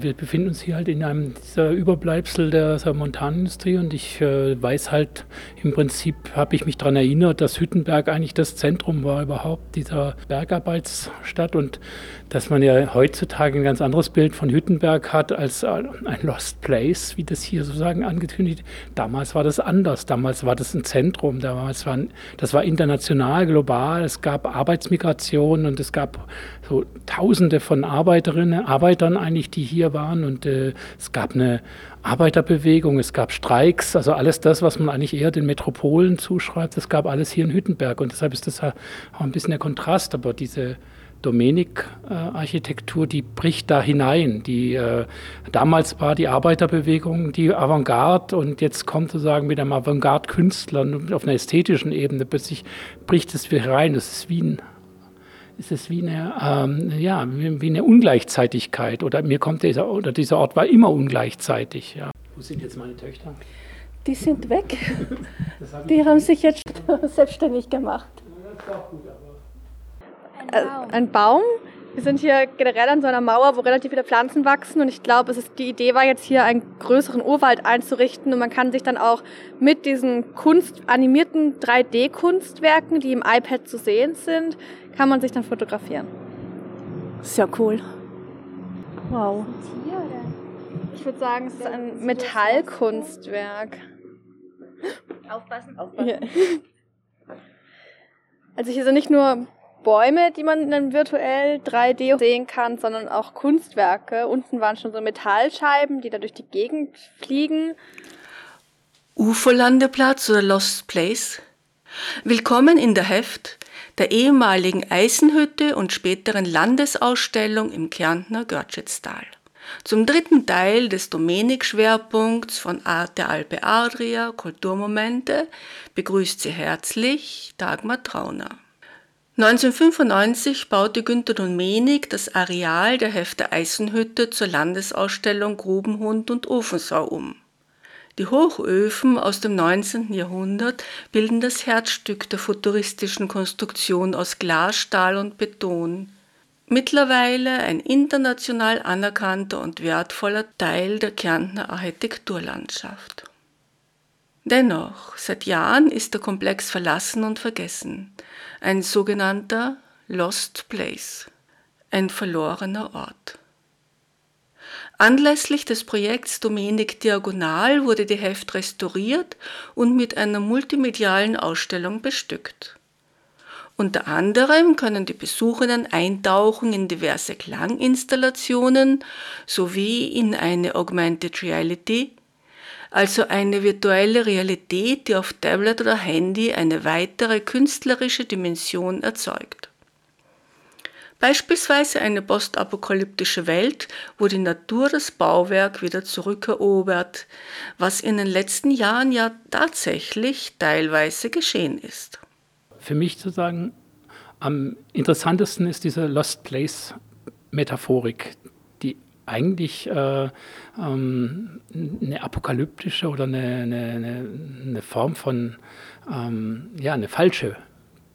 Wir befinden uns hier halt in einem dieser Überbleibsel der, der Montanindustrie und ich äh, weiß halt, im Prinzip habe ich mich daran erinnert, dass Hüttenberg eigentlich das Zentrum war überhaupt dieser Bergarbeitsstadt und dass man ja heutzutage ein ganz anderes Bild von Hüttenberg hat als ein Lost Place, wie das hier sozusagen angekündigt. Damals war das anders, damals war das ein Zentrum, damals war, das war international, global, es gab Arbeitsmigration und es gab so Tausende von Arbeiterinnen, Arbeitern eigentlich, die hier waren und äh, es gab eine Arbeiterbewegung, es gab Streiks, also alles das, was man eigentlich eher den Metropolen zuschreibt, das gab alles hier in Hüttenberg und deshalb ist das auch ein bisschen der Kontrast, aber diese Domenik-Architektur, die bricht da hinein. Die, äh, damals war die Arbeiterbewegung die Avantgarde und jetzt kommt sozusagen mit einem Avantgarde-Künstler auf einer ästhetischen Ebene, plötzlich bricht es wieder rein. Das ist wie ein ist es wie eine, ähm, ja, wie eine Ungleichzeitigkeit. Oder mir kommt dieser, oder dieser Ort war immer ungleichzeitig. Ja. Wo sind jetzt meine Töchter? Die sind weg. Die haben sich jetzt selbstständig gemacht. Das ist auch gut, ein Baum. Äh, ein Baum. Wir sind hier generell an so einer Mauer, wo relativ viele Pflanzen wachsen und ich glaube, die Idee war jetzt hier einen größeren Urwald einzurichten und man kann sich dann auch mit diesen Kunst, animierten 3D-Kunstwerken, die im iPad zu sehen sind, kann man sich dann fotografieren. Sehr cool. Wow. Ich würde sagen, es ist ein Metallkunstwerk. Aufpassen, aufpassen. Ja. Also hier sind nicht nur Bäume, die man dann virtuell 3D sehen kann, sondern auch Kunstwerke. Unten waren schon so Metallscheiben, die da durch die Gegend fliegen. UFO-Landeplatz oder Lost Place? Willkommen in der Heft der ehemaligen Eisenhütte und späteren Landesausstellung im Kärntner Görtschetstal. Zum dritten Teil des Domenik-Schwerpunkts von Arte Alpe Adria Kulturmomente begrüßt sie herzlich Dagmar Trauner. 1995 baute Günter Domenik das Areal der Hefte Eisenhütte zur Landesausstellung Grubenhund und Ofensau um. Die Hochöfen aus dem 19. Jahrhundert bilden das Herzstück der futuristischen Konstruktion aus Glas, Stahl und Beton. Mittlerweile ein international anerkannter und wertvoller Teil der Kärntner Architekturlandschaft. Dennoch, seit Jahren ist der Komplex verlassen und vergessen ein sogenannter Lost Place, ein verlorener Ort. Anlässlich des Projekts Domenik Diagonal wurde die Heft restauriert und mit einer multimedialen Ausstellung bestückt. Unter anderem können die Besucherinnen eintauchen in diverse Klanginstallationen sowie in eine Augmented Reality, also eine virtuelle Realität, die auf Tablet oder Handy eine weitere künstlerische Dimension erzeugt. Beispielsweise eine postapokalyptische Welt, wo die Natur das Bauwerk wieder zurückerobert, was in den letzten Jahren ja tatsächlich teilweise geschehen ist. Für mich sozusagen am interessantesten ist diese Lost Place Metaphorik, eigentlich äh, ähm, eine apokalyptische oder eine, eine, eine Form von, ähm, ja, eine falsche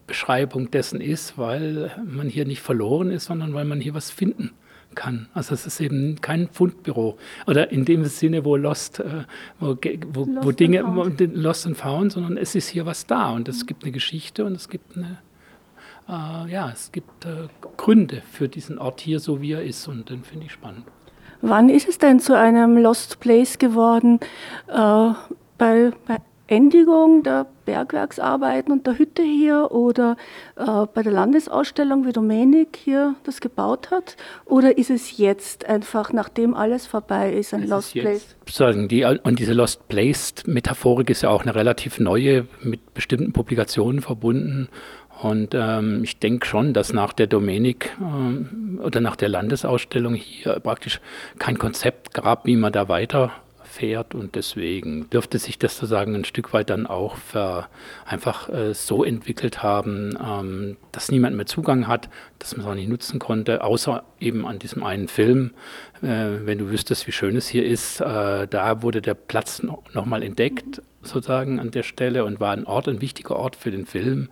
Beschreibung dessen ist, weil man hier nicht verloren ist, sondern weil man hier was finden kann. Also es ist eben kein Fundbüro oder in dem Sinne, wo Lost, äh, wo, wo, Lost wo Dinge and Lost and Found, sondern es ist hier was da und es gibt eine Geschichte und es gibt eine äh, ja, es gibt äh, Gründe für diesen Ort hier, so wie er ist und den finde ich spannend. Wann ist es denn zu einem Lost Place geworden? Äh, bei, bei Endigung der Bergwerksarbeiten und der Hütte hier oder äh, bei der Landesausstellung, wie Domenik hier das gebaut hat? Oder ist es jetzt einfach, nachdem alles vorbei ist, ein es Lost ist Place? Sagen die, und diese Lost Place-Metaphorik ist ja auch eine relativ neue, mit bestimmten Publikationen verbunden. Und ähm, ich denke schon, dass nach der Domenik ähm, oder nach der Landesausstellung hier praktisch kein Konzept gab, wie man da weiter fährt und deswegen dürfte sich das sozusagen ein Stück weit dann auch für einfach äh, so entwickelt haben, ähm, dass niemand mehr Zugang hat, dass man es auch nicht nutzen konnte, außer eben an diesem einen Film. Äh, wenn du wüsstest, wie schön es hier ist, äh, da wurde der Platz noch, noch mal entdeckt sozusagen an der Stelle und war ein Ort, ein wichtiger Ort für den Film.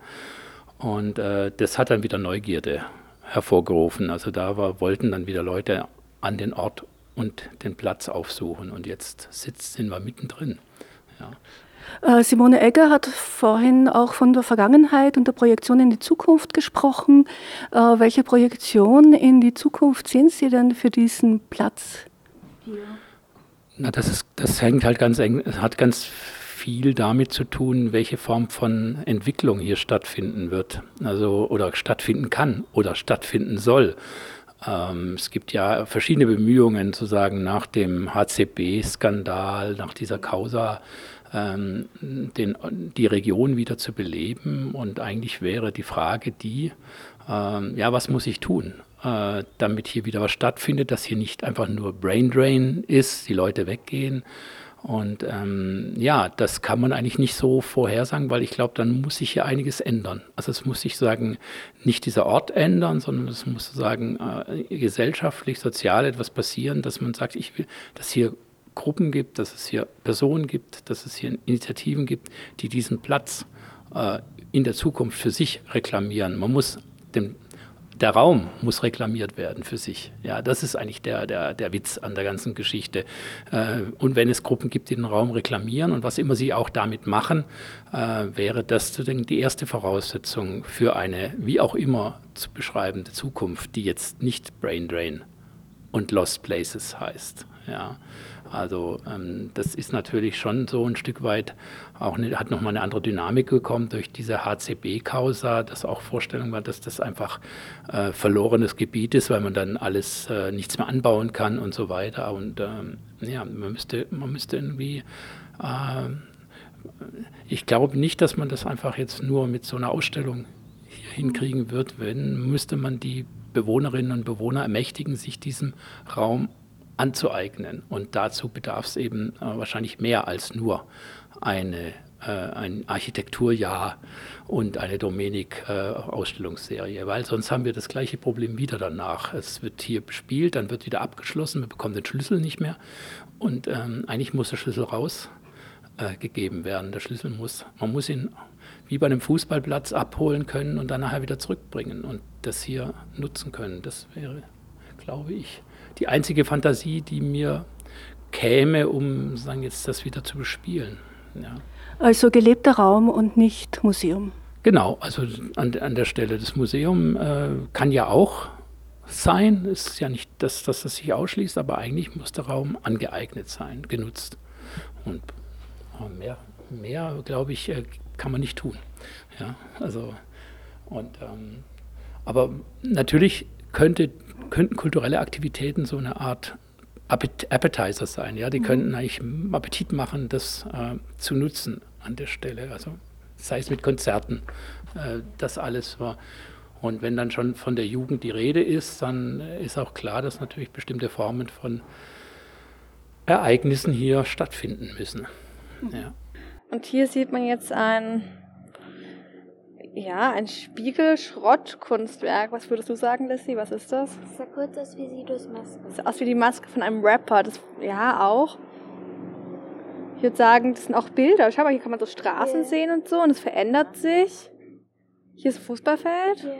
Und äh, das hat dann wieder Neugierde hervorgerufen. Also da war, wollten dann wieder Leute an den Ort und den Platz aufsuchen. Und jetzt sitzt, sind wir mittendrin. Ja. Äh, Simone Egger hat vorhin auch von der Vergangenheit und der Projektion in die Zukunft gesprochen. Äh, welche Projektion in die Zukunft sehen Sie denn für diesen Platz hier? Na, das, ist, das hängt halt ganz eng, hat ganz viel damit zu tun, welche Form von Entwicklung hier stattfinden wird, also oder stattfinden kann oder stattfinden soll. Ähm, es gibt ja verschiedene Bemühungen, zu sagen, nach dem HCB-Skandal, nach dieser Causa, ähm, den, die Region wieder zu beleben. Und eigentlich wäre die Frage die, ähm, ja, was muss ich tun? Äh, damit hier wieder was stattfindet, dass hier nicht einfach nur Brain Drain ist, die Leute weggehen, und ähm, ja, das kann man eigentlich nicht so vorhersagen, weil ich glaube, dann muss sich hier einiges ändern. Also es muss sich sagen, nicht dieser Ort ändern, sondern es muss sagen, äh, gesellschaftlich, sozial etwas passieren, dass man sagt, ich will, dass hier Gruppen gibt, dass es hier Personen gibt, dass es hier Initiativen gibt, die diesen Platz äh, in der Zukunft für sich reklamieren. Man muss dem der Raum muss reklamiert werden für sich. Ja, das ist eigentlich der, der, der Witz an der ganzen Geschichte. Äh, und wenn es Gruppen gibt, die den Raum reklamieren und was immer sie auch damit machen, äh, wäre das die erste Voraussetzung für eine, wie auch immer zu beschreibende Zukunft, die jetzt nicht Brain Drain und Lost Places heißt. Ja. Also ähm, das ist natürlich schon so ein Stück weit auch eine, hat nochmal eine andere Dynamik bekommen durch diese HCB-Causa, dass auch Vorstellung war, dass das einfach äh, verlorenes Gebiet ist, weil man dann alles äh, nichts mehr anbauen kann und so weiter. Und ähm, ja, man müsste, man müsste irgendwie äh, ich glaube nicht, dass man das einfach jetzt nur mit so einer Ausstellung hinkriegen wird. Wenn, müsste man die Bewohnerinnen und Bewohner ermächtigen, sich diesem Raum anzueignen. Und dazu bedarf es eben äh, wahrscheinlich mehr als nur eine, äh, ein Architekturjahr und eine Domenik-Ausstellungsserie, äh, weil sonst haben wir das gleiche Problem wieder danach. Es wird hier bespielt, dann wird wieder abgeschlossen, wir bekommen den Schlüssel nicht mehr und ähm, eigentlich muss der Schlüssel rausgegeben äh, werden. Der Schlüssel muss, man muss ihn wie bei einem Fußballplatz abholen können und dann nachher wieder zurückbringen und das hier nutzen können. Das wäre, glaube ich, die einzige Fantasie, die mir käme, um sagen jetzt das wieder zu bespielen. Ja. Also gelebter Raum und nicht Museum. Genau, also an, an der Stelle das Museum äh, kann ja auch sein, ist ja nicht, dass, dass das sich ausschließt, aber eigentlich muss der Raum angeeignet sein, genutzt. Und mehr, mehr glaube ich, äh, kann man nicht tun. Ja, also, und, ähm, aber natürlich könnte könnten kulturelle Aktivitäten so eine Art Appetizer sein. Ja? Die mhm. könnten eigentlich Appetit machen, das äh, zu nutzen an der Stelle. Also sei es mit Konzerten, äh, das alles war. Und wenn dann schon von der Jugend die Rede ist, dann ist auch klar, dass natürlich bestimmte Formen von Ereignissen hier stattfinden müssen. Mhm. Ja. Und hier sieht man jetzt ein ja, ein Spiegelschrottkunstwerk. Was würdest du sagen, Lissy? Was ist das? Das sah kurz aus wie Sidos Maske. Das sieht aus wie die Maske von einem Rapper. Das, ja, auch. Ich würde sagen, das sind auch Bilder. Schau mal, hier kann man so Straßen yeah. sehen und so und es verändert sich. Hier ist ein Fußballfeld. Yeah.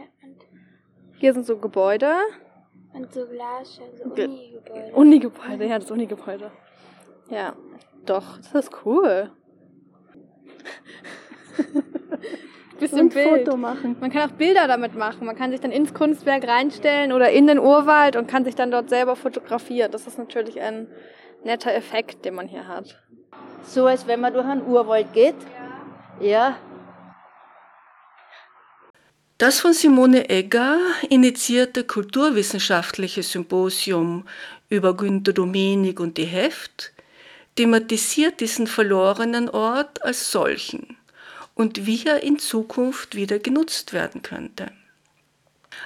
Hier sind so Gebäude. Und so Glas, so Uni-Gebäude. Uni-Gebäude, ja, das Uni-Gebäude. Ja, doch, das ist cool. bisschen und Bild. Foto machen. Man kann auch Bilder damit machen. Man kann sich dann ins Kunstwerk reinstellen oder in den Urwald und kann sich dann dort selber fotografieren. Das ist natürlich ein netter Effekt, den man hier hat. So als wenn man durch einen Urwald geht. Ja. ja. Das von Simone Egger initiierte kulturwissenschaftliche Symposium über Günter Domenik und die Heft thematisiert diesen verlorenen Ort als solchen und wie er in Zukunft wieder genutzt werden könnte.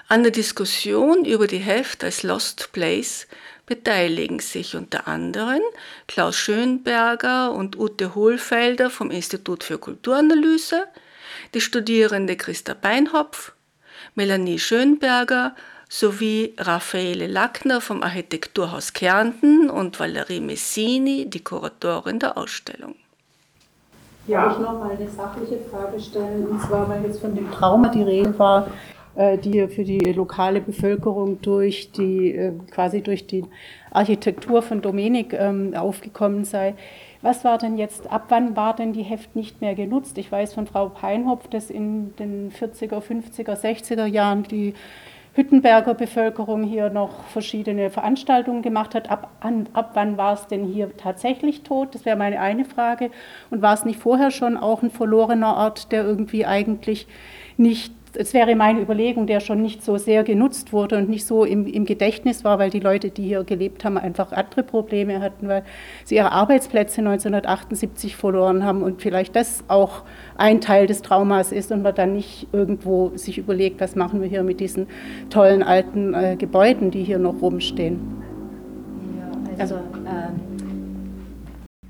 An der Diskussion über die Heft als Lost Place beteiligen sich unter anderem Klaus Schönberger und Ute Hohlfelder vom Institut für Kulturanalyse, die Studierende Christa Beinhopf, Melanie Schönberger sowie Raffaele Lackner vom Architekturhaus Kärnten und Valerie Messini, die Kuratorin der Ausstellung. Ja, ich noch mal eine sachliche Frage stellen, und zwar, weil jetzt von dem Trauma die Rede war, äh, die für die lokale Bevölkerung durch die, äh, quasi durch die Architektur von Domenik ähm, aufgekommen sei. Was war denn jetzt, ab wann war denn die Heft nicht mehr genutzt? Ich weiß von Frau Peinhopf, dass in den 40er, 50er, 60er Jahren die Hüttenberger Bevölkerung hier noch verschiedene Veranstaltungen gemacht hat. Ab, an, ab wann war es denn hier tatsächlich tot? Das wäre meine eine Frage. Und war es nicht vorher schon auch ein verlorener Ort, der irgendwie eigentlich nicht es wäre meine Überlegung, der schon nicht so sehr genutzt wurde und nicht so im, im, Gedächtnis war, weil die Leute, die hier gelebt haben, einfach andere Probleme hatten, weil sie ihre Arbeitsplätze 1978 verloren haben und vielleicht das auch ein Teil des Traumas ist und man dann nicht irgendwo sich überlegt, was machen wir hier mit diesen tollen alten äh, Gebäuden, die hier noch rumstehen. Ja, also äh,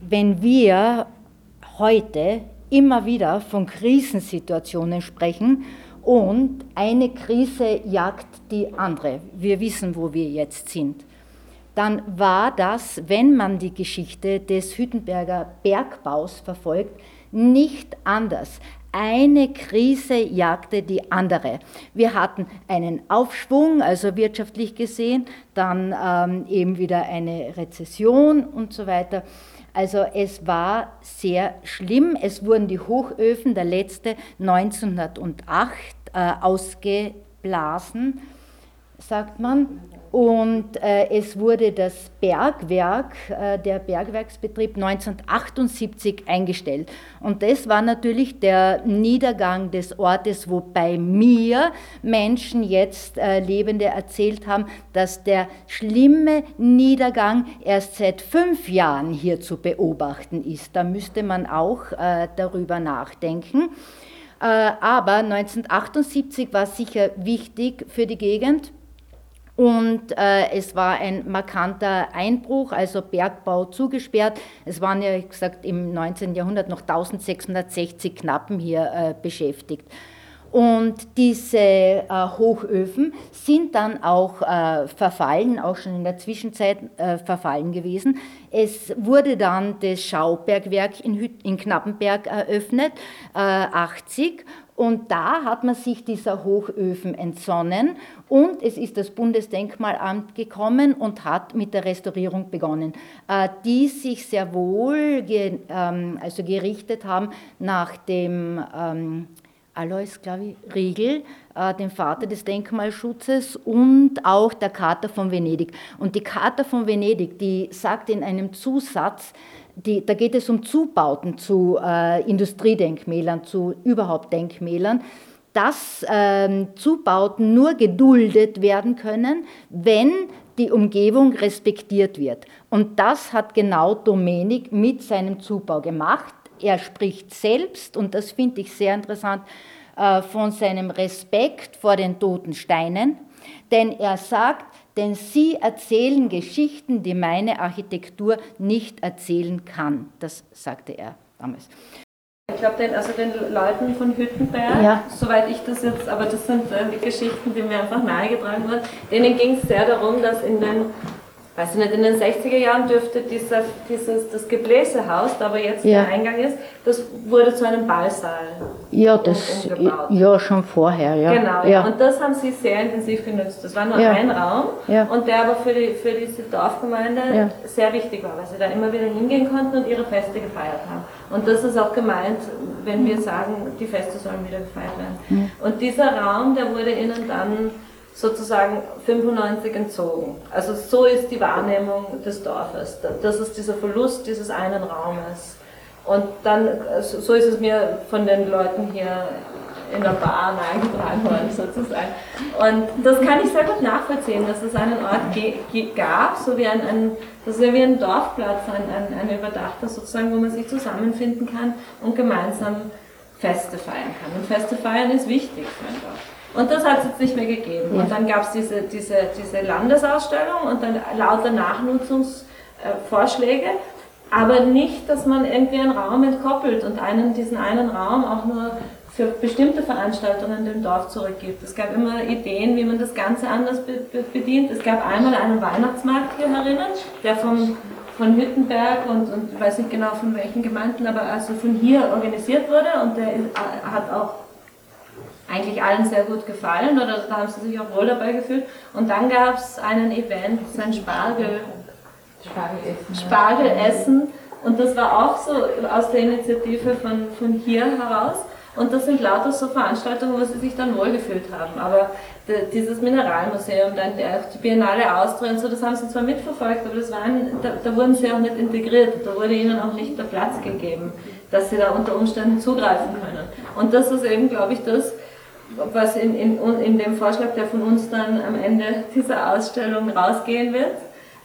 wenn wir heute immer wieder von Krisensituationen sprechen, und eine Krise jagt die andere. Wir wissen, wo wir jetzt sind. Dann war das, wenn man die Geschichte des Hüttenberger Bergbaus verfolgt, nicht anders. Eine Krise jagte die andere. Wir hatten einen Aufschwung, also wirtschaftlich gesehen, dann ähm, eben wieder eine Rezession und so weiter. Also es war sehr schlimm. Es wurden die Hochöfen, der letzte 1908, äh, ausgeblasen, sagt man. Und äh, es wurde das Bergwerk, äh, der Bergwerksbetrieb 1978 eingestellt. Und das war natürlich der Niedergang des Ortes, wobei mir Menschen jetzt äh, Lebende erzählt haben, dass der schlimme Niedergang erst seit fünf Jahren hier zu beobachten ist. Da müsste man auch äh, darüber nachdenken. Äh, aber 1978 war sicher wichtig für die Gegend. Und äh, es war ein markanter Einbruch, also Bergbau zugesperrt. Es waren ja, wie gesagt, im 19. Jahrhundert noch 1660 Knappen hier äh, beschäftigt. Und diese äh, Hochöfen sind dann auch äh, verfallen, auch schon in der Zwischenzeit äh, verfallen gewesen. Es wurde dann das Schaubergwerk in, Hüt in Knappenberg eröffnet, 80. Und da hat man sich dieser Hochöfen entsonnen und es ist das Bundesdenkmalamt gekommen und hat mit der Restaurierung begonnen, äh, die sich sehr wohl ge, ähm, also gerichtet haben nach dem ähm, Alois, glaube ich, Riegel, äh, dem Vater des Denkmalschutzes und auch der Charta von Venedig. Und die Charta von Venedig, die sagt in einem Zusatz, die, da geht es um Zubauten zu äh, Industriedenkmälern, zu überhaupt Denkmälern, dass äh, Zubauten nur geduldet werden können, wenn die Umgebung respektiert wird. Und das hat genau Domenik mit seinem Zubau gemacht. Er spricht selbst, und das finde ich sehr interessant, äh, von seinem Respekt vor den toten Steinen, denn er sagt, denn sie erzählen Geschichten, die meine Architektur nicht erzählen kann. Das sagte er damals. Ich glaube, den, also den Leuten von Hüttenberg, ja. soweit ich das jetzt, aber das sind äh, die Geschichten, die mir einfach nahegetragen wurden, denen ging es sehr darum, dass in den weiß ich nicht, in den 60er Jahren dürfte dieser, dieses, das Gebläsehaus, da aber jetzt ja. der Eingang ist, das wurde zu einem Ballsaal. Ja, das, umgebaut. ja, schon vorher, ja. Genau, ja. und das haben sie sehr intensiv genutzt. Das war nur ja. ein Raum ja. und der aber für, die, für diese Dorfgemeinde sehr wichtig war, weil sie da immer wieder hingehen konnten und ihre Feste gefeiert haben. Und das ist auch gemeint, wenn wir sagen, die Feste sollen wieder gefeiert werden. Und dieser Raum, der wurde ihnen dann sozusagen 95 entzogen. Also so ist die Wahrnehmung des Dorfes. Das ist dieser Verlust dieses einen Raumes. Und dann, so ist es mir von den Leuten hier in der Bar eingetragen worden sozusagen. Und das kann ich sehr gut nachvollziehen, dass es einen Ort gab, so wie ein, ein das ist wie ein Dorfplatz, ein, ein, ein überdachter sozusagen, wo man sich zusammenfinden kann und gemeinsam Feste feiern kann. Und Feste feiern ist wichtig für ein Dorf. Und das hat es jetzt nicht mehr gegeben. Ja. Und dann gab es diese, diese, diese Landesausstellung und dann lauter Nachnutzungsvorschläge, aber nicht, dass man irgendwie einen Raum entkoppelt und einen, diesen einen Raum auch nur für bestimmte Veranstaltungen dem Dorf zurückgibt. Es gab immer Ideen, wie man das Ganze anders bedient. Es gab einmal einen Weihnachtsmarkt hier herinnen, der vom, von Hüttenberg und, und weiß nicht genau von welchen Gemeinden, aber also von hier organisiert wurde und der hat auch eigentlich allen sehr gut gefallen oder da haben sie sich auch wohl dabei gefühlt. Und dann gab es einen Event, sein Spargel, Spargelessen. Spargelessen. Und das war auch so aus der Initiative von, von hier heraus. Und das sind lauter so Veranstaltungen, wo sie sich dann wohlgefühlt haben. Aber dieses Mineralmuseum, dann die Biennale Austria und so, das haben sie zwar mitverfolgt, aber das waren, da, da, wurden sie auch nicht integriert. Da wurde ihnen auch nicht der Platz gegeben, dass sie da unter Umständen zugreifen können. Und das ist eben, glaube ich, das, was in, in, in dem Vorschlag, der von uns dann am Ende dieser Ausstellung rausgehen wird,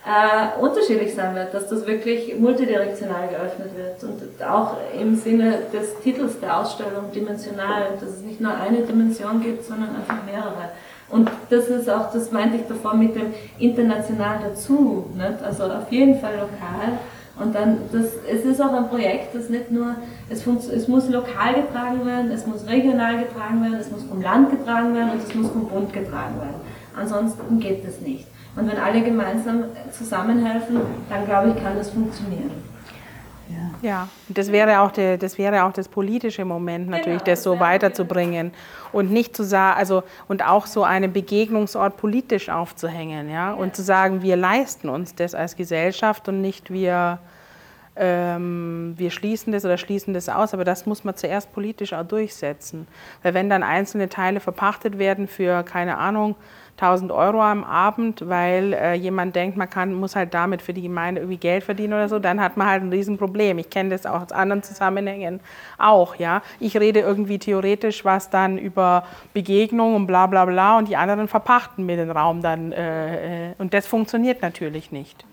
äh, unterschiedlich sein wird, dass das wirklich multidirektional geöffnet wird und auch im Sinne des Titels der Ausstellung dimensional, dass es nicht nur eine Dimension gibt, sondern einfach mehrere. Und das ist auch, das meinte ich davor mit dem international dazu, nicht? also auf jeden Fall lokal. Und dann, das, es ist auch ein Projekt, das nicht nur, es, es muss lokal getragen werden, es muss regional getragen werden, es muss vom Land getragen werden und es muss vom Bund getragen werden. Ansonsten geht das nicht. Und wenn alle gemeinsam zusammenhelfen, dann glaube ich, kann das funktionieren. Ja, ja. das wäre auch der, das wäre auch das politische Moment natürlich, genau, das so weiterzubringen und nicht zu sagen, also und auch so einen Begegnungsort politisch aufzuhängen, ja, ja. und zu sagen, wir leisten uns das als Gesellschaft und nicht wir ähm, wir schließen das oder schließen das aus, aber das muss man zuerst politisch auch durchsetzen, weil wenn dann einzelne Teile verpachtet werden für keine Ahnung 1000 Euro am Abend, weil äh, jemand denkt, man kann, muss halt damit für die Gemeinde irgendwie Geld verdienen oder so, dann hat man halt ein Riesenproblem. Ich kenne das auch aus anderen Zusammenhängen auch. Ja? Ich rede irgendwie theoretisch was dann über Begegnung und bla bla bla und die anderen verpachten mir den Raum dann. Äh, äh, und das funktioniert natürlich nicht.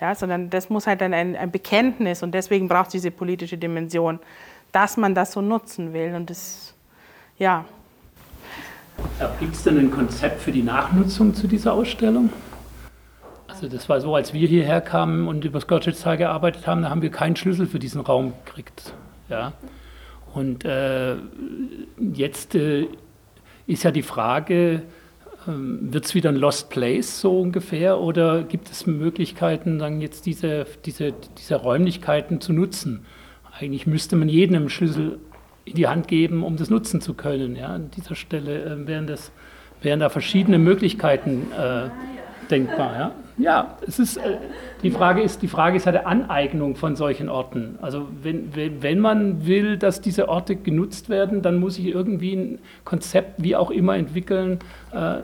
Ja, sondern das muss halt dann ein, ein Bekenntnis und deswegen braucht es diese politische Dimension, dass man das so nutzen will. Und das, ja. Gibt es denn ein Konzept für die Nachnutzung zu dieser Ausstellung? Also das war so, als wir hierher kamen und über das Gottschedtal gearbeitet haben, da haben wir keinen Schlüssel für diesen Raum gekriegt. Ja? Und äh, jetzt äh, ist ja die Frage, äh, wird es wieder ein Lost Place so ungefähr oder gibt es Möglichkeiten, dann jetzt diese, diese, diese Räumlichkeiten zu nutzen? Eigentlich müsste man jedem einen Schlüssel in die Hand geben, um das nutzen zu können. Ja, an dieser Stelle äh, wären, das, wären da verschiedene Möglichkeiten äh, denkbar. Ja, ja es ist, äh, die, Frage ist, die Frage ist ja der Aneignung von solchen Orten. Also wenn, wenn man will, dass diese Orte genutzt werden, dann muss ich irgendwie ein Konzept, wie auch immer, entwickeln, äh,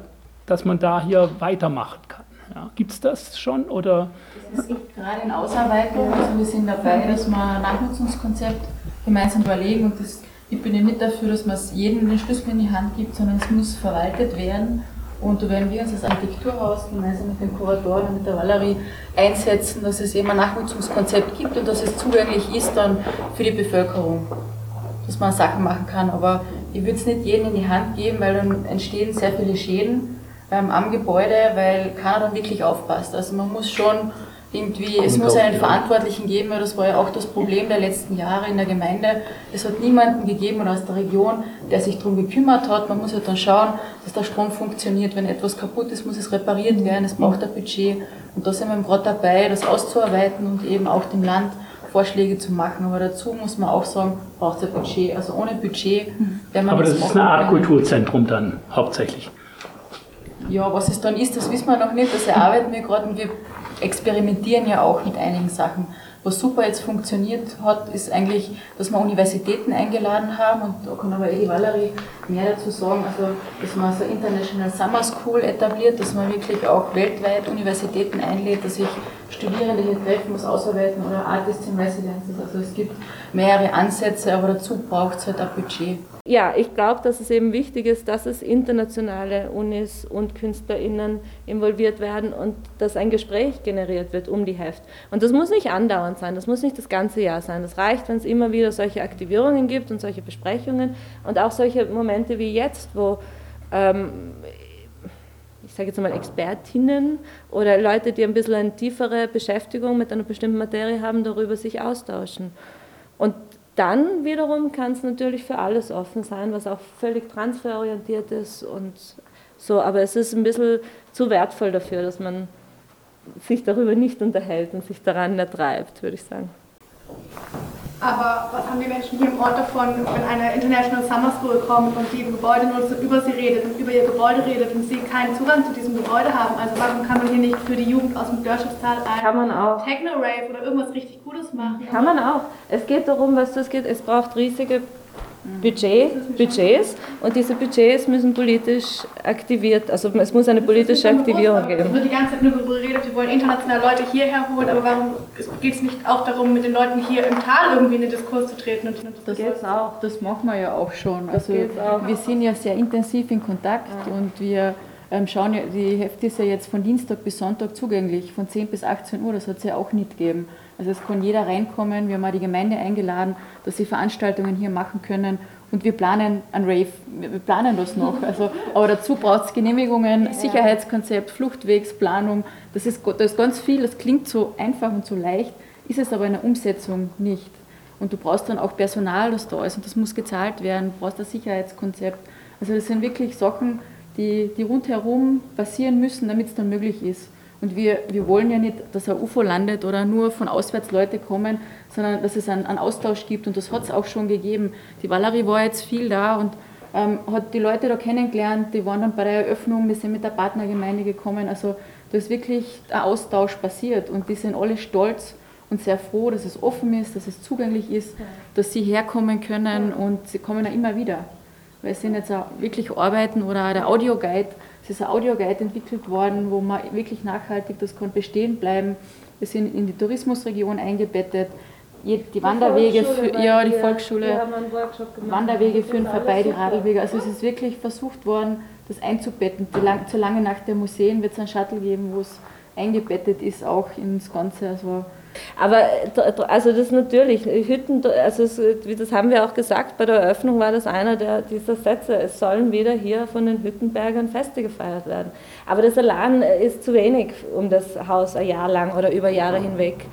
dass man da hier weitermachen kann. Ja, Gibt es das schon? Oder? Das ist gerade in Ausarbeitung. Also wir sind dabei, dass wir ein Nachnutzungskonzept gemeinsam überlegen und das ich bin ja nicht dafür, dass man es jedem den Schlüssel in die Hand gibt, sondern es muss verwaltet werden. Und da werden wir uns als Architekturhaus gemeinsam mit den Kuratoren und mit der Valerie einsetzen, dass es eben ein Nachnutzungskonzept gibt und dass es zugänglich ist dann für die Bevölkerung, dass man Sachen machen kann. Aber ich würde es nicht jedem in die Hand geben, weil dann entstehen sehr viele Schäden ähm, am Gebäude, weil keiner dann wirklich aufpasst. Also man muss schon irgendwie, es muss einen Verantwortlichen geben, weil das war ja auch das Problem der letzten Jahre in der Gemeinde. Es hat niemanden gegeben aus der Region, der sich darum gekümmert hat. Man muss ja dann schauen, dass der Strom funktioniert. Wenn etwas kaputt ist, muss es repariert werden. Es braucht ein Budget. Und da sind wir gerade dabei, das auszuarbeiten und eben auch dem Land Vorschläge zu machen. Aber dazu muss man auch sagen, braucht es ein Budget. Also ohne Budget werden wir Aber das ist eine Art Kulturzentrum dann hauptsächlich. Ja, was es dann ist, das wissen wir noch nicht. Das erarbeiten wir gerade und wir experimentieren ja auch mit einigen Sachen. Was super jetzt funktioniert hat, ist eigentlich, dass wir Universitäten eingeladen haben und da kann aber Eddie Valerie mehr dazu sagen, also dass man so International Summer School etabliert, dass man wirklich auch weltweit Universitäten einlädt, dass sich Studierende hier treffen, was ausarbeiten oder Artists in Residences. Also es gibt mehrere Ansätze, aber dazu braucht es halt ein Budget ja, ich glaube, dass es eben wichtig ist, dass es internationale Unis und KünstlerInnen involviert werden und dass ein Gespräch generiert wird um die Heft. Und das muss nicht andauernd sein, das muss nicht das ganze Jahr sein. Das reicht, wenn es immer wieder solche Aktivierungen gibt und solche Besprechungen und auch solche Momente wie jetzt, wo äh, ähm, ich sage jetzt mal Expertinnen oder Leute, die ein bisschen eine tiefere Beschäftigung mit einer bestimmten Materie haben, darüber sich austauschen. Und dann wiederum kann es natürlich für alles offen sein, was auch völlig transferorientiert ist und so, aber es ist ein bisschen zu wertvoll dafür, dass man sich darüber nicht unterhält und sich daran ertreibt, würde ich sagen. Aber was haben die Menschen hier im Ort davon, wenn eine International Summer School kommt und die im Gebäude nur so über sie redet und über ihr Gebäude redet und sie keinen Zugang zu diesem Gebäude haben? Also warum kann man hier nicht für die Jugend aus dem Dörrschiffstal ein Techno-Rave oder irgendwas richtig Cooles machen? Kann man auch. Es geht darum, was das geht, es braucht riesige Budget, Budgets und diese Budgets müssen politisch aktiviert, also es muss eine politische Aktivierung geben. Es wird die ganze Zeit nur geredet, wir wollen international Leute hierher holen, aber warum geht es nicht auch darum, mit den Leuten hier im Tal irgendwie in den Diskurs zu treten? Und das, das, auch. das machen wir ja auch schon. Also wir sind ja sehr intensiv in Kontakt ja. und wir schauen ja, die Hefte ist ja jetzt von Dienstag bis Sonntag zugänglich, von 10 bis 18 Uhr, das hat es ja auch nicht gegeben. Also es kann jeder reinkommen, wir haben auch die Gemeinde eingeladen, dass sie Veranstaltungen hier machen können und wir planen ein Rave, wir planen das noch. Also, aber dazu braucht es Genehmigungen, Sicherheitskonzept, Fluchtwegsplanung, das ist, das ist ganz viel, das klingt so einfach und so leicht, ist es aber in der Umsetzung nicht. Und du brauchst dann auch Personal, das da ist und das muss gezahlt werden, du brauchst ein Sicherheitskonzept. Also das sind wirklich Sachen, die, die rundherum passieren müssen, damit es dann möglich ist. Und wir, wir wollen ja nicht, dass ein UFO landet oder nur von auswärts Leute kommen, sondern dass es einen, einen Austausch gibt. Und das hat es auch schon gegeben. Die Valerie war jetzt viel da und ähm, hat die Leute da kennengelernt. Die waren dann bei der Eröffnung, wir sind mit der Partnergemeinde gekommen. Also da ist wirklich ein Austausch passiert. Und die sind alle stolz und sehr froh, dass es offen ist, dass es zugänglich ist, dass sie herkommen können und sie kommen ja immer wieder weil es sind jetzt auch wirklich Arbeiten oder auch der Audioguide, es ist ein Audioguide entwickelt worden, wo man wirklich nachhaltig, das kann bestehen bleiben. Wir sind in die Tourismusregion eingebettet, die Wanderwege, für, ja, die Volksschule, Wanderwege führen vorbei, die Radlwege. Also es ist wirklich versucht worden, das einzubetten. Lang, zu lange nach der Museen wird es einen Shuttle geben, wo es eingebettet ist, auch ins Ganze. Also aber also das natürlich, Hütten, also das haben wir auch gesagt, bei der Eröffnung war das einer der, dieser Sätze, es sollen wieder hier von den Hüttenbergern Feste gefeiert werden. Aber das allein ist zu wenig, um das Haus ein Jahr lang oder über Jahre hinweg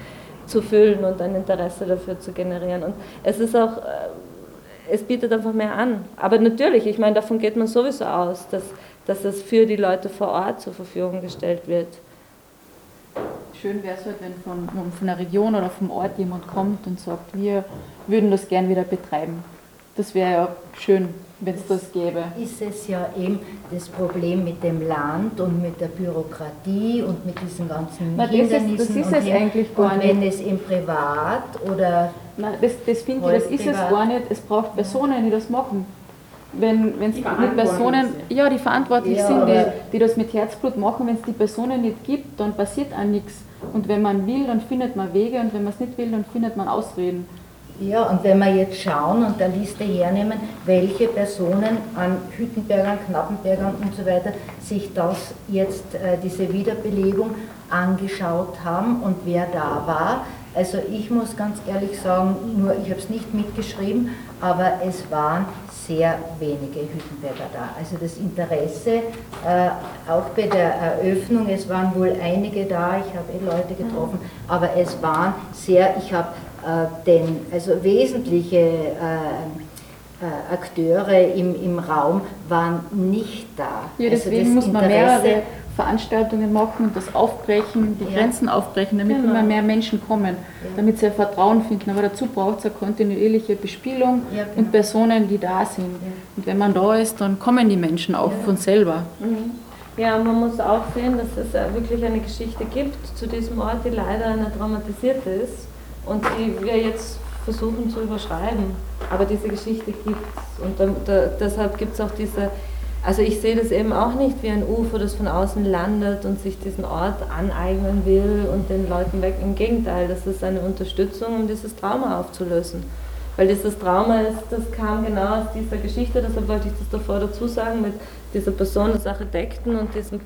zu füllen und ein Interesse dafür zu generieren. Und es ist auch, äh, es bietet einfach mehr an. Aber natürlich, ich meine, davon geht man sowieso aus, dass, dass es für die Leute vor Ort zur Verfügung gestellt wird schön wäre es halt, wenn von, von der Region oder vom Ort jemand kommt und sagt, wir würden das gern wieder betreiben. Das wäre ja schön, wenn es das gäbe. Ist es ja eben das Problem mit dem Land und mit der Bürokratie und mit diesen ganzen Na, das Hindernissen. Ist, das ist es eigentlich gar nicht. wenn es im Privat oder. Nein, das, das finde ich, das ist es gar nicht. Es braucht Personen, die das machen wenn es mit Personen, ja, die verantwortlich ja, sind, die, die das mit Herzblut machen, wenn es die Personen nicht gibt, dann passiert auch nichts. Und wenn man will, dann findet man Wege und wenn man es nicht will, dann findet man Ausreden. Ja, und wenn wir jetzt schauen und der Liste hernehmen, welche Personen an Hüttenbergern, Knappenbergern und so weiter sich das jetzt, äh, diese Wiederbelebung angeschaut haben und wer da war. Also ich muss ganz ehrlich sagen, nur ich habe es nicht mitgeschrieben, aber es waren sehr wenige Hüttenberger da. Also das Interesse, äh, auch bei der Eröffnung, es waren wohl einige da, ich habe eh Leute getroffen, aber es waren sehr, ich habe äh, den, also wesentliche äh, äh Akteure im, im Raum waren nicht da. Ja, also deswegen also muss man mehrere Veranstaltungen machen und das aufbrechen, die ja. Grenzen aufbrechen, damit genau. immer mehr Menschen kommen, ja. damit sie Vertrauen finden. Aber dazu braucht es eine kontinuierliche Bespielung ja, genau. und Personen, die da sind. Und wenn man da ist, dann kommen die Menschen auch von selber. Mhm. Ja, man muss auch sehen, dass es wirklich eine Geschichte gibt zu diesem Ort, die leider nicht dramatisiert ist und die wir jetzt versuchen zu überschreiben. Aber diese Geschichte gibt es und da, da, deshalb gibt es auch diese also ich sehe das eben auch nicht wie ein UFO, das von außen landet und sich diesen Ort aneignen will und den Leuten weg. Im Gegenteil, das ist eine Unterstützung, um dieses Trauma aufzulösen. Weil dieses Trauma ist, das kam genau aus dieser Geschichte, deshalb wollte ich das davor dazu sagen, mit dieser Person des Architekten und diesem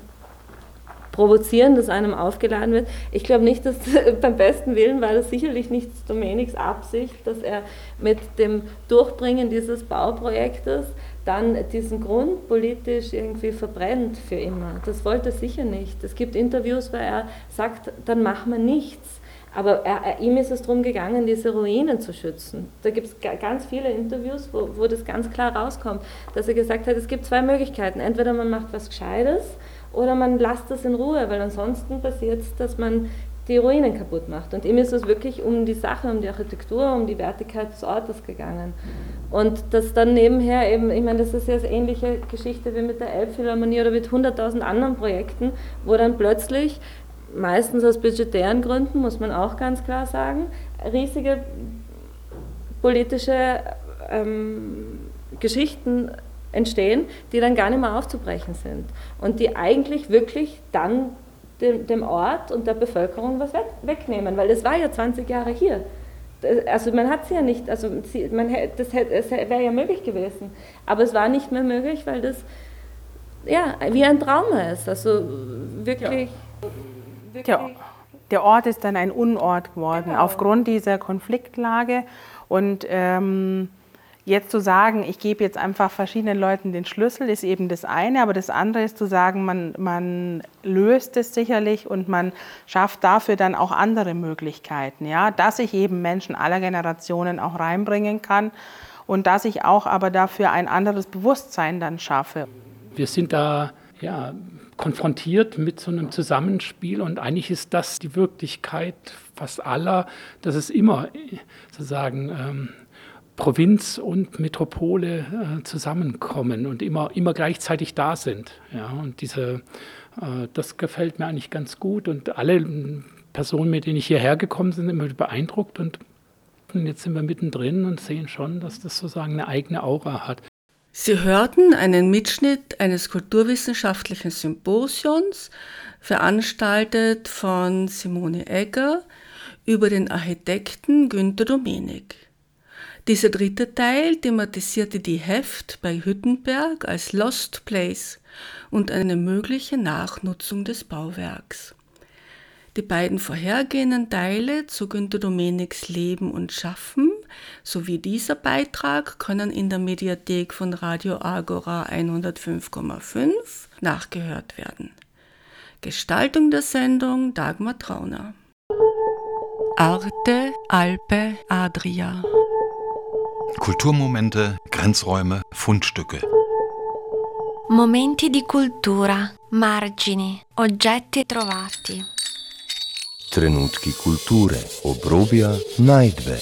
Provozieren, das einem aufgeladen wird. Ich glaube nicht, dass beim besten Willen war das sicherlich nicht Domeniks Absicht, dass er mit dem Durchbringen dieses Bauprojektes dann diesen Grund politisch irgendwie verbrennt für immer. Das wollte er sicher nicht. Es gibt Interviews, wo er sagt, dann machen wir nichts. Aber er, er, ihm ist es darum gegangen, diese Ruinen zu schützen. Da gibt es ganz viele Interviews, wo, wo das ganz klar rauskommt, dass er gesagt hat, es gibt zwei Möglichkeiten. Entweder man macht was Gescheites oder man lasst das in Ruhe, weil ansonsten passiert es, dass man die Ruinen kaputt macht. Und ihm ist es wirklich um die Sache, um die Architektur, um die Wertigkeit des Ortes gegangen. Und das dann nebenher eben, ich meine, das ist ja eine ähnliche Geschichte wie mit der Elbphilharmonie oder mit 100.000 anderen Projekten, wo dann plötzlich meistens aus budgetären Gründen, muss man auch ganz klar sagen, riesige politische ähm, Geschichten entstehen, die dann gar nicht mehr aufzubrechen sind und die eigentlich wirklich dann dem, dem Ort und der Bevölkerung was wegnehmen, weil das war ja 20 Jahre hier. Also man hat es ja nicht, also man, das wäre ja möglich gewesen, aber es war nicht mehr möglich, weil das ja wie ein Trauma ist, also wirklich. Ja der, der Ort ist dann ein Unort geworden genau. aufgrund dieser Konfliktlage. Und ähm, jetzt zu sagen, ich gebe jetzt einfach verschiedenen Leuten den Schlüssel, ist eben das eine. Aber das andere ist zu sagen, man, man löst es sicherlich und man schafft dafür dann auch andere Möglichkeiten. Ja? Dass ich eben Menschen aller Generationen auch reinbringen kann und dass ich auch aber dafür ein anderes Bewusstsein dann schaffe. Wir sind da ja, konfrontiert mit so einem Zusammenspiel und eigentlich ist das die Wirklichkeit fast aller, dass es immer sozusagen ähm, Provinz und Metropole äh, zusammenkommen und immer, immer gleichzeitig da sind. Ja, und diese, äh, das gefällt mir eigentlich ganz gut und alle Personen, mit denen ich hierher gekommen bin, sind immer beeindruckt und jetzt sind wir mittendrin und sehen schon, dass das sozusagen eine eigene Aura hat. Sie hörten einen Mitschnitt eines kulturwissenschaftlichen Symposions, veranstaltet von Simone Egger über den Architekten Günter Domenik. Dieser dritte Teil thematisierte die Heft bei Hüttenberg als Lost Place und eine mögliche Nachnutzung des Bauwerks. Die beiden vorhergehenden Teile zu Günter Domeniks Leben und Schaffen sowie dieser Beitrag können in der Mediathek von Radio Agora 105,5 nachgehört werden. Gestaltung der Sendung Dagmar Trauner. Arte, Alpe, Adria. Kulturmomente, Grenzräume, Fundstücke. Momenti di cultura, margini, oggetti trovati. Trenutki kulture, obrobja, najdbe.